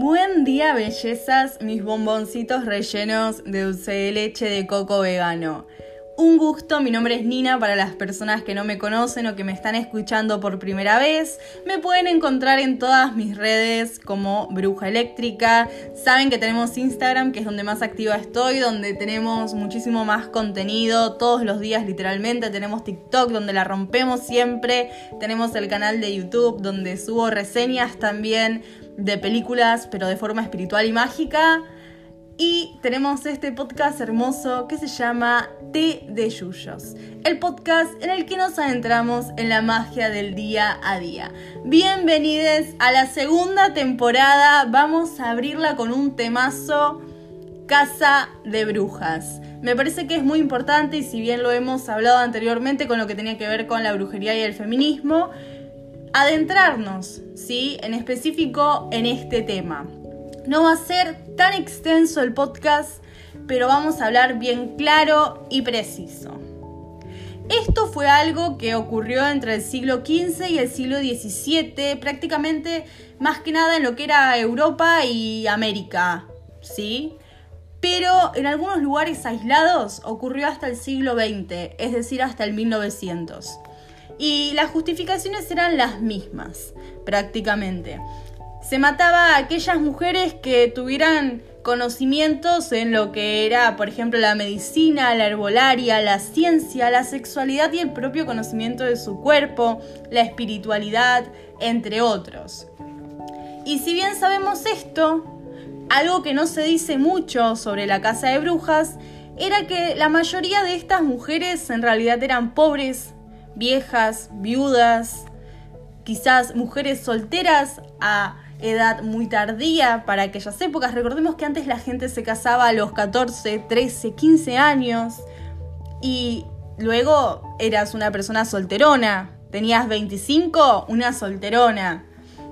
Buen día, bellezas, mis bomboncitos rellenos de dulce de leche de coco vegano. Un gusto, mi nombre es Nina para las personas que no me conocen o que me están escuchando por primera vez. Me pueden encontrar en todas mis redes como Bruja Eléctrica. Saben que tenemos Instagram, que es donde más activa estoy, donde tenemos muchísimo más contenido todos los días literalmente. Tenemos TikTok, donde la rompemos siempre. Tenemos el canal de YouTube, donde subo reseñas también de películas, pero de forma espiritual y mágica. Y tenemos este podcast hermoso que se llama Té de Yuyos, el podcast en el que nos adentramos en la magia del día a día. Bienvenidos a la segunda temporada, vamos a abrirla con un temazo Casa de Brujas. Me parece que es muy importante y si bien lo hemos hablado anteriormente con lo que tenía que ver con la brujería y el feminismo, adentrarnos, ¿sí? En específico en este tema. No va a ser tan extenso el podcast, pero vamos a hablar bien claro y preciso. Esto fue algo que ocurrió entre el siglo XV y el siglo XVII, prácticamente más que nada en lo que era Europa y América, ¿sí? Pero en algunos lugares aislados ocurrió hasta el siglo XX, es decir, hasta el 1900. Y las justificaciones eran las mismas, prácticamente se mataba a aquellas mujeres que tuvieran conocimientos en lo que era, por ejemplo, la medicina, la herbolaria, la ciencia, la sexualidad y el propio conocimiento de su cuerpo, la espiritualidad, entre otros. Y si bien sabemos esto, algo que no se dice mucho sobre la casa de brujas era que la mayoría de estas mujeres en realidad eran pobres, viejas, viudas, quizás mujeres solteras a edad muy tardía para aquellas épocas. Recordemos que antes la gente se casaba a los 14, 13, 15 años y luego eras una persona solterona. Tenías 25, una solterona.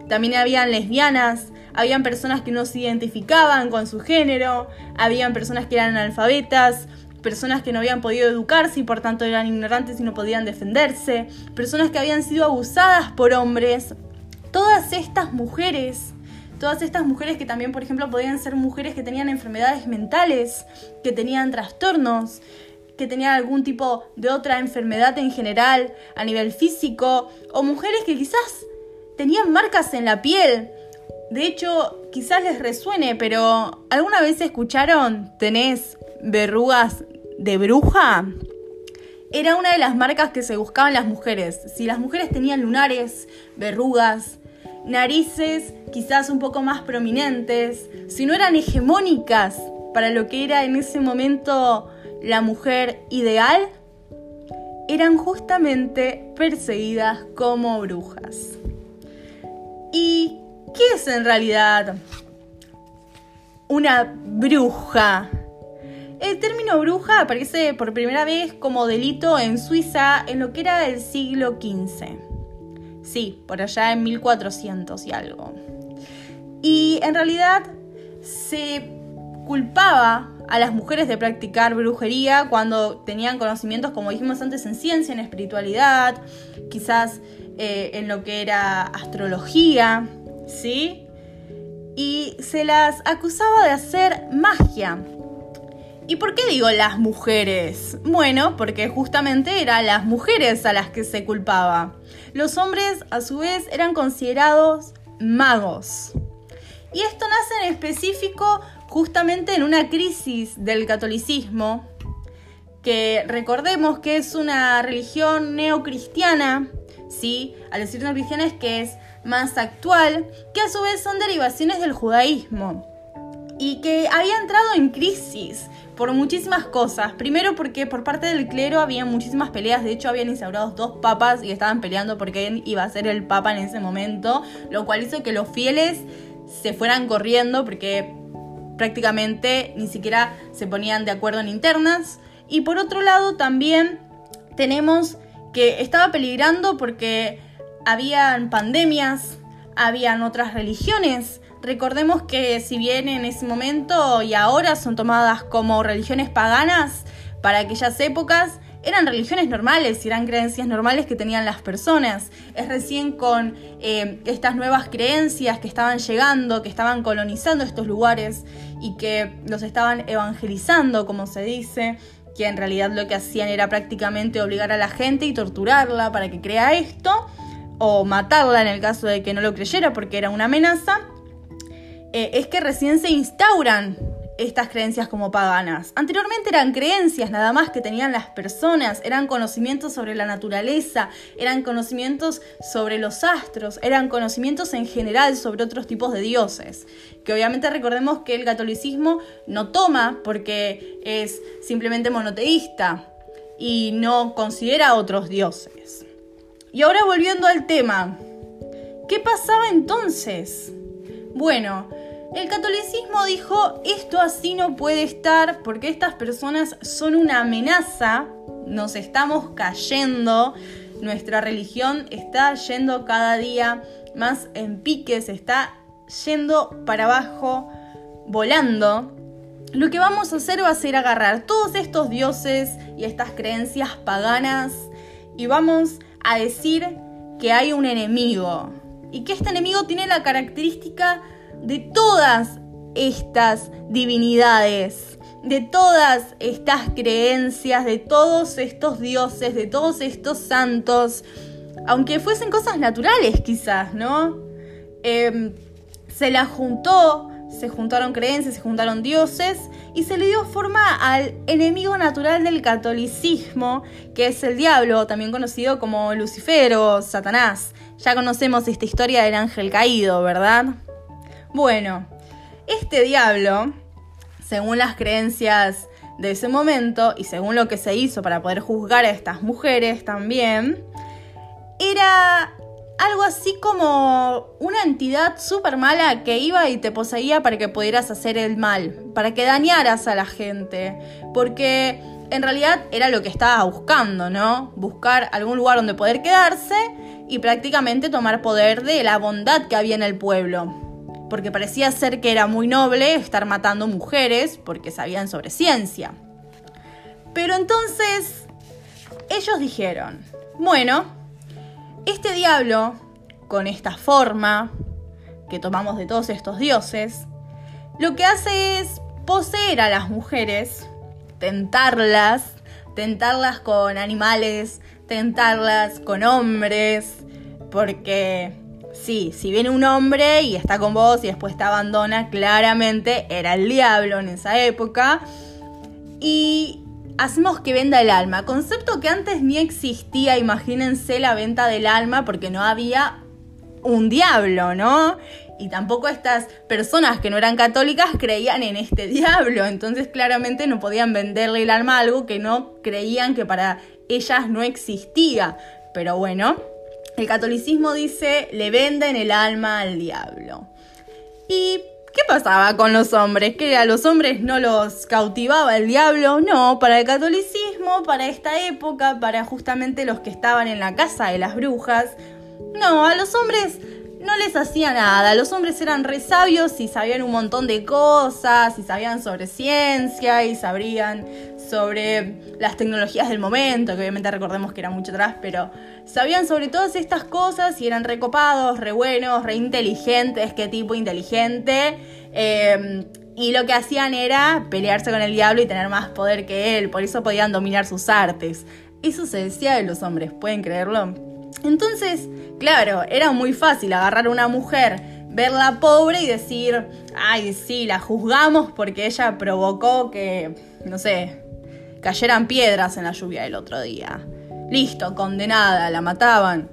También habían lesbianas, habían personas que no se identificaban con su género, habían personas que eran analfabetas, personas que no habían podido educarse y por tanto eran ignorantes y no podían defenderse, personas que habían sido abusadas por hombres todas estas mujeres, todas estas mujeres que también, por ejemplo, podían ser mujeres que tenían enfermedades mentales, que tenían trastornos, que tenían algún tipo de otra enfermedad en general a nivel físico, o mujeres que quizás tenían marcas en la piel. De hecho, quizás les resuene, pero ¿alguna vez escucharon tenés verrugas de bruja? Era una de las marcas que se buscaban las mujeres. Si las mujeres tenían lunares, verrugas, narices quizás un poco más prominentes, si no eran hegemónicas para lo que era en ese momento la mujer ideal, eran justamente perseguidas como brujas. ¿Y qué es en realidad una bruja? El término bruja aparece por primera vez como delito en Suiza en lo que era el siglo XV. Sí, por allá en 1400 y algo. Y en realidad se culpaba a las mujeres de practicar brujería cuando tenían conocimientos, como dijimos antes, en ciencia, en espiritualidad, quizás eh, en lo que era astrología, ¿sí? Y se las acusaba de hacer magia. ¿Y por qué digo las mujeres? Bueno, porque justamente eran las mujeres a las que se culpaba. Los hombres, a su vez, eran considerados magos. Y esto nace en específico justamente en una crisis del catolicismo, que recordemos que es una religión neocristiana, ¿sí? Al decir neocristiana es que es más actual, que a su vez son derivaciones del judaísmo y que había entrado en crisis por muchísimas cosas. Primero porque por parte del clero había muchísimas peleas, de hecho habían instaurado dos papas y estaban peleando por quién iba a ser el papa en ese momento, lo cual hizo que los fieles se fueran corriendo porque prácticamente ni siquiera se ponían de acuerdo en internas. Y por otro lado también tenemos que estaba peligrando porque habían pandemias, habían otras religiones Recordemos que si bien en ese momento y ahora son tomadas como religiones paganas, para aquellas épocas eran religiones normales y eran creencias normales que tenían las personas. Es recién con eh, estas nuevas creencias que estaban llegando, que estaban colonizando estos lugares y que los estaban evangelizando, como se dice, que en realidad lo que hacían era prácticamente obligar a la gente y torturarla para que crea esto, o matarla en el caso de que no lo creyera porque era una amenaza, eh, es que recién se instauran estas creencias como paganas. Anteriormente eran creencias nada más que tenían las personas, eran conocimientos sobre la naturaleza, eran conocimientos sobre los astros, eran conocimientos en general sobre otros tipos de dioses. Que obviamente recordemos que el catolicismo no toma porque es simplemente monoteísta y no considera otros dioses. Y ahora volviendo al tema, ¿qué pasaba entonces? Bueno, el catolicismo dijo, esto así no puede estar porque estas personas son una amenaza, nos estamos cayendo, nuestra religión está yendo cada día más en pique, se está yendo para abajo, volando. Lo que vamos a hacer va a ser agarrar todos estos dioses y estas creencias paganas y vamos a decir que hay un enemigo y que este enemigo tiene la característica de todas estas divinidades, de todas estas creencias, de todos estos dioses, de todos estos santos, aunque fuesen cosas naturales quizás, ¿no? Em, se la juntó, se juntaron creencias, se juntaron dioses y se le dio forma al enemigo natural del catolicismo, que es el diablo, también conocido como Lucifer o Satanás. Ya conocemos esta historia del ángel caído, ¿verdad? Bueno, este diablo, según las creencias de ese momento y según lo que se hizo para poder juzgar a estas mujeres también, era algo así como una entidad súper mala que iba y te poseía para que pudieras hacer el mal, para que dañaras a la gente, porque en realidad era lo que estaba buscando, ¿no? Buscar algún lugar donde poder quedarse y prácticamente tomar poder de la bondad que había en el pueblo porque parecía ser que era muy noble estar matando mujeres porque sabían sobre ciencia. Pero entonces ellos dijeron, bueno, este diablo, con esta forma que tomamos de todos estos dioses, lo que hace es poseer a las mujeres, tentarlas, tentarlas con animales, tentarlas con hombres, porque Sí, si viene un hombre y está con vos y después te abandona, claramente era el diablo en esa época. Y hacemos que venda el alma, concepto que antes ni existía, imagínense la venta del alma porque no había un diablo, ¿no? Y tampoco estas personas que no eran católicas creían en este diablo, entonces claramente no podían venderle el alma a algo que no creían que para ellas no existía. Pero bueno, el catolicismo dice, le venden el alma al diablo. ¿Y qué pasaba con los hombres? ¿Que a los hombres no los cautivaba el diablo? No, para el catolicismo, para esta época, para justamente los que estaban en la casa de las brujas, no, a los hombres no les hacía nada. Los hombres eran re sabios y sabían un montón de cosas, y sabían sobre ciencia, y sabrían sobre las tecnologías del momento, que obviamente recordemos que era mucho atrás, pero sabían sobre todas estas cosas y eran recopados, re buenos, re inteligentes, qué tipo inteligente. Em, y lo que hacían era pelearse con el diablo y tener más poder que él, por eso podían dominar sus artes. Eso se decía de los hombres, ¿pueden creerlo? Entonces, claro, era muy fácil agarrar a una mujer, verla pobre y decir, ay, sí, la juzgamos porque ella provocó que, no sé, cayeran piedras en la lluvia del otro día. Listo, condenada, la mataban.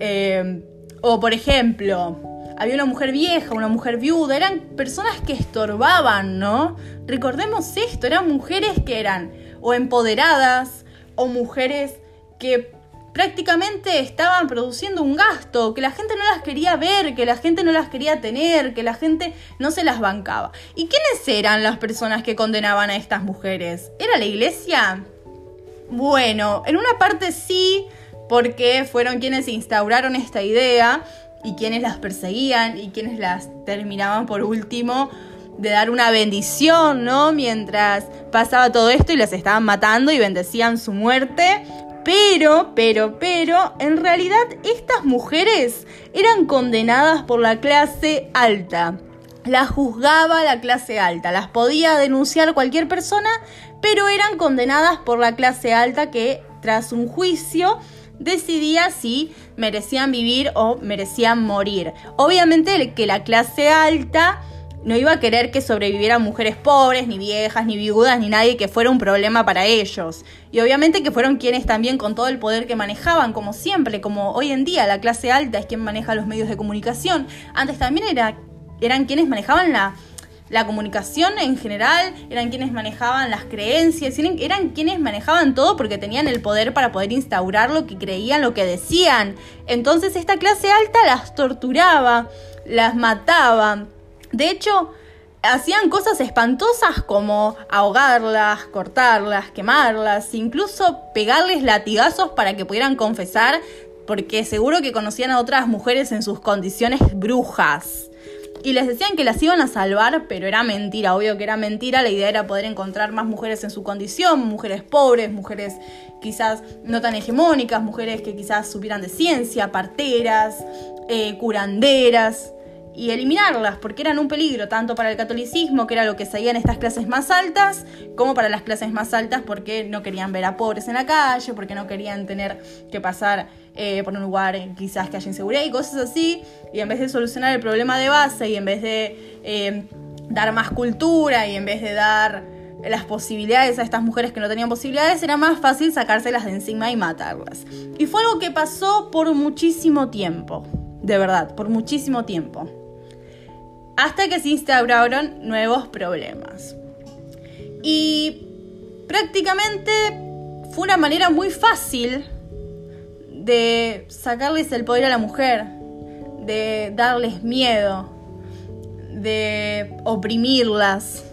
Eh, o por ejemplo, había una mujer vieja, una mujer viuda, eran personas que estorbaban, ¿no? Recordemos esto, eran mujeres que eran o empoderadas o mujeres que prácticamente estaban produciendo un gasto, que la gente no las quería ver, que la gente no las quería tener, que la gente no se las bancaba. ¿Y quiénes eran las personas que condenaban a estas mujeres? ¿Era la iglesia? Bueno, en una parte sí, porque fueron quienes instauraron esta idea y quienes las perseguían y quienes las terminaban por último de dar una bendición, ¿no? Mientras pasaba todo esto y las estaban matando y bendecían su muerte. Pero, pero, pero, en realidad estas mujeres eran condenadas por la clase alta. Las juzgaba la clase alta, las podía denunciar cualquier persona, pero eran condenadas por la clase alta que tras un juicio decidía si merecían vivir o merecían morir. Obviamente que la clase alta no iba a querer que sobrevivieran mujeres pobres, ni viejas, ni viudas, ni nadie que fuera un problema para ellos. Y obviamente que fueron quienes también con todo el poder que manejaban, como siempre, como hoy en día la clase alta es quien maneja los medios de comunicación. Antes también era, eran quienes manejaban la, la comunicación en general, eran quienes manejaban las creencias, eran quienes manejaban todo porque tenían el poder para poder instaurar lo que creían, lo que decían. Entonces esta clase alta las torturaba, las mataba. De hecho, hacían cosas espantosas como ahogarlas, cortarlas, quemarlas, incluso pegarles latigazos para que pudieran confesar, porque seguro que conocían a otras mujeres en sus condiciones brujas. Y les decían que las iban a salvar, pero era mentira, obvio que era mentira, la idea era poder encontrar más mujeres en su condición, mujeres pobres, mujeres quizás no tan hegemónicas, mujeres que quizás supieran de ciencia, parteras, eh, curanderas, y eliminarlas, porque eran un peligro tanto para el catolicismo, que era lo que seguían estas clases más altas, como para las clases más altas, porque no querían ver a pobres en la calle, porque no querían tener que pasar eh, por un lugar quizás que haya inseguridad y cosas así, y en vez de solucionar el problema de base y en vez de eh, dar más cultura y en vez de dar las posibilidades a estas mujeres que no tenían posibilidades, era más fácil sacárselas de encima y matarlas. Y fue algo que pasó por muchísimo tiempo, de verdad, por muchísimo tiempo hasta que se instauraron nuevos problemas. Y prácticamente fue una manera muy fácil de sacarles el poder a la mujer, de darles miedo, de oprimirlas.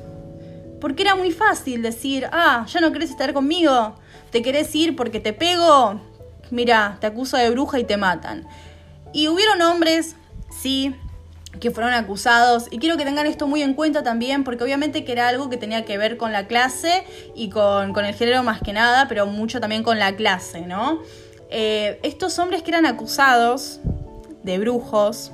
Porque era muy fácil decir, ah, ya no querés estar conmigo, te querés ir porque te pego, mira, te acuso de bruja y te matan. Y hubieron hombres, sí, que fueron acusados. Y quiero que tengan esto muy en cuenta también, porque obviamente que era algo que tenía que ver con la clase y con, el género más que nada, pero mucho también con la clase, ¿no? Eh, estos hombres que eran acusados de brujos,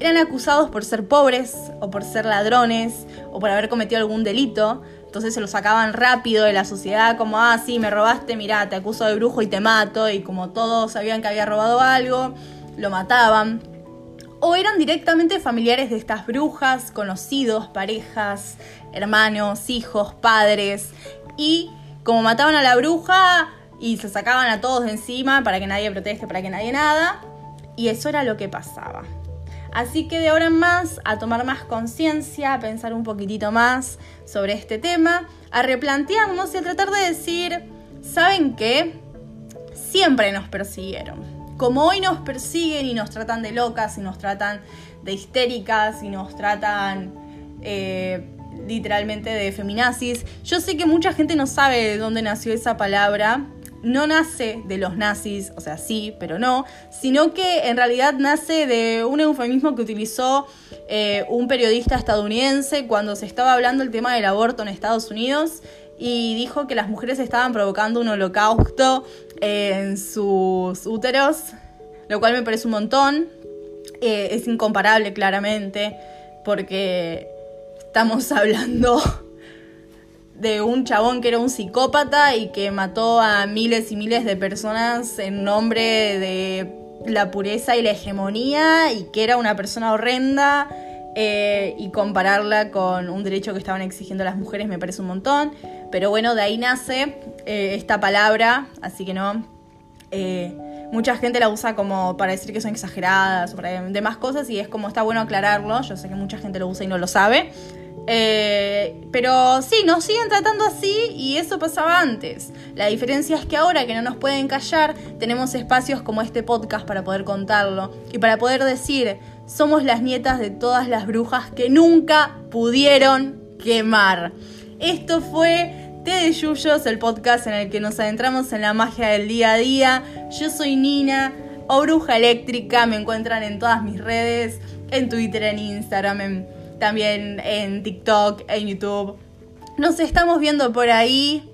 eran acusados por ser pobres o por ser ladrones o por haber cometido algún delito. Entonces se lo sacaban rápido de la sociedad como, ah, sí, me robaste, mirá, te acuso de brujo y te mato. Y como todos sabían que había robado algo, lo mataban o eran directamente familiares de estas brujas, conocidos, parejas, hermanos, hijos, padres, y como mataban a la bruja y se sacaban a todos de encima para que nadie proteste, para que nadie nada, y eso era lo que pasaba. Así que de ahora en más, a tomar más conciencia, a pensar un poquitito más sobre este tema, a replantearnos y a tratar de decir, ¿saben qué? Siempre nos persiguieron como hoy nos persiguen y nos tratan de locas y nos tratan de histéricas y nos tratan eh, literalmente de feminazis, yo sé que mucha gente no sabe de dónde nació esa palabra. No nace de los nazis, o sea, sí, pero no, sino que en realidad nace de un eufemismo que utilizó eh, un periodista estadounidense cuando se estaba hablando el tema del aborto en Estados Unidos y dijo que las mujeres estaban provocando un holocausto en sus úteros, lo cual me parece un montón. Eh, es incomparable claramente, porque estamos hablando de un chabón que era un psicópata y que mató a miles y miles de personas en nombre de la pureza y la hegemonía y que era una persona horrenda eh, y compararla con un derecho que estaban exigiendo las mujeres me parece un montón. Pero bueno, de ahí nace eh, esta palabra, así que no. Eh, mucha gente la usa como para decir que son exageradas o para demás cosas y es como está bueno aclararlo. Yo sé que mucha gente lo usa y no lo sabe. pero sí, nos siguen tratando así y eso pasaba antes. La diferencia es que ahora que no nos pueden callar, tenemos espacios como este podcast para poder contarlo y para poder decir, somos las nietas de todas las brujas que nunca pudieron quemar. Esto fue Té de Yuyos, el podcast en el que nos adentramos en la magia del día a día. Yo soy Nina, o Bruja Eléctrica, me encuentran en todas mis redes, en Twitter, en Instagram, también en TikTok, en YouTube. Nos estamos viendo por ahí.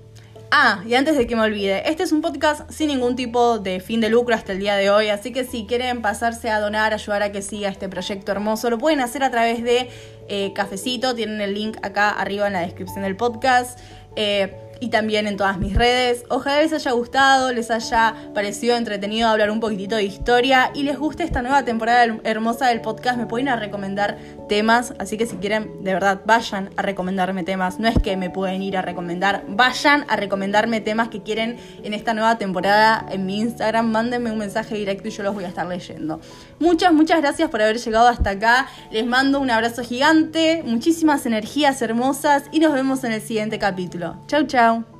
Ah, y antes de que me olvide, este es un podcast sin ningún tipo de fin de lucro hasta el día de hoy, así que si quieren pasarse a donar, ayudar a que siga este proyecto hermoso, lo pueden hacer a través de eh, Cafecito, tienen el link acá arriba en la descripción del podcast. Eh, y también en todas mis redes. Ojalá les haya gustado, les haya parecido entretenido hablar un poquitito de historia y les guste esta nueva temporada hermosa del podcast. Me pueden recomendar temas, así que si quieren, de verdad, vayan a recomendarme temas. No es que me pueden ir a recomendar, vayan a recomendarme temas que quieren en esta nueva temporada en mi Instagram. Mándenme un mensaje directo y yo los voy a estar leyendo. Muchas, muchas gracias por haber llegado hasta acá. Les mando un abrazo gigante, muchísimas energías hermosas y nos vemos en el siguiente capítulo. Chau, chau. Beijão!